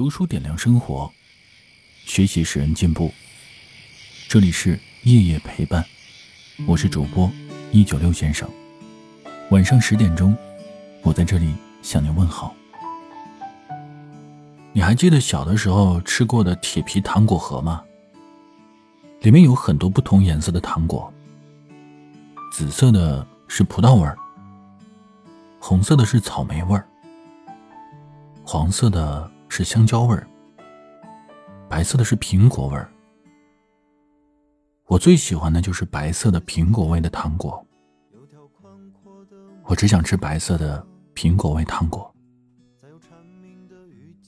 读书点亮生活，学习使人进步。这里是夜夜陪伴，我是主播一九六先生。晚上十点钟，我在这里向您问好。你还记得小的时候吃过的铁皮糖果盒吗？里面有很多不同颜色的糖果，紫色的是葡萄味儿，红色的是草莓味儿，黄色的。是香蕉味儿，白色的是苹果味儿。我最喜欢的就是白色的苹果味的糖果。我只想吃白色的苹果味糖果。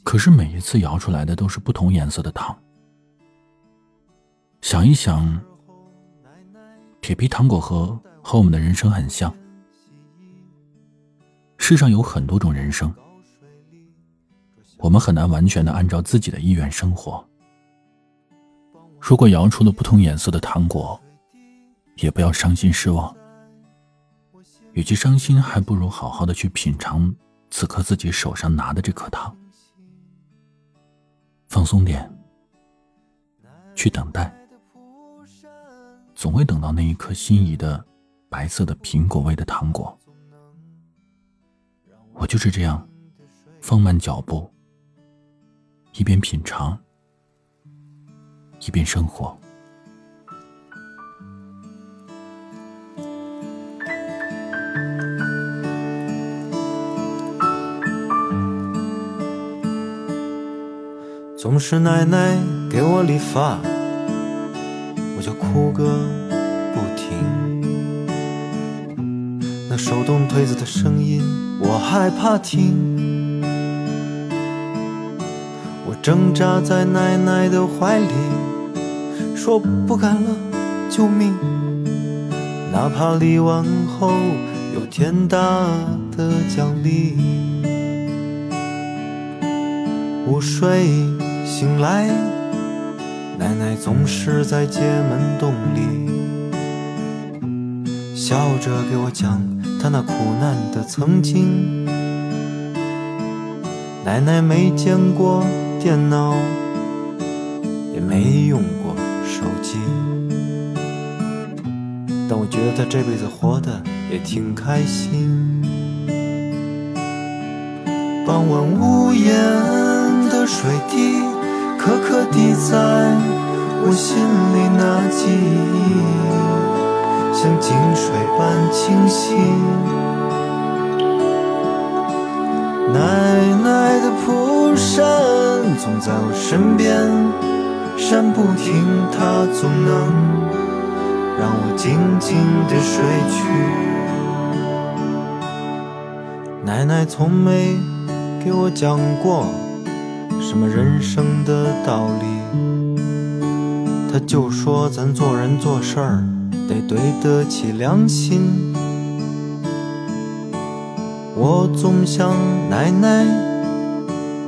可是每一次摇出来的都是不同颜色的糖。想一想，铁皮糖果盒和我们的人生很像。世上有很多种人生。我们很难完全的按照自己的意愿生活。如果摇出了不同颜色的糖果，也不要伤心失望。与其伤心，还不如好好的去品尝此刻自己手上拿的这颗糖。放松点，去等待，总会等到那一颗心仪的白色的苹果味的糖果。我就是这样，放慢脚步。一边品尝，一边生活。总是奶奶给我理发，我就哭个不停。那手动推子的声音，我害怕听。挣扎在奶奶的怀里，说不干了，救命！哪怕离完后有天大的奖励。午睡醒来，奶奶总是在街门洞里，笑着给我讲她那苦难的曾经。奶奶没见过。电脑。也没用过手机，但我觉得他这辈子活得也挺开心。傍晚屋檐的水滴，颗颗滴在我心里，那记忆总在我身边，扇不停，它总能让我静静地睡去。奶奶从没给我讲过什么人生的道理，她就说咱做人做事儿得对得起良心。我总想奶奶。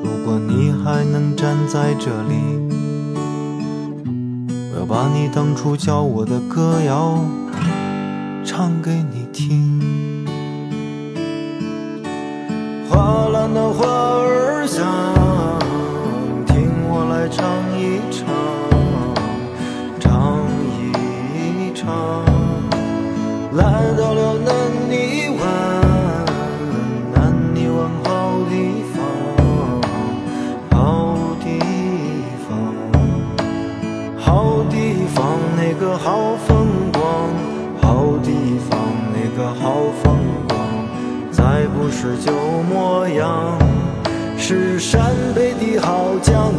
如果你还能站在这里，我要把你当初教我的歌谣唱给你听。花篮的花儿香，听我来唱一唱，唱一唱，来到了还不是旧模样，是陕北的好江。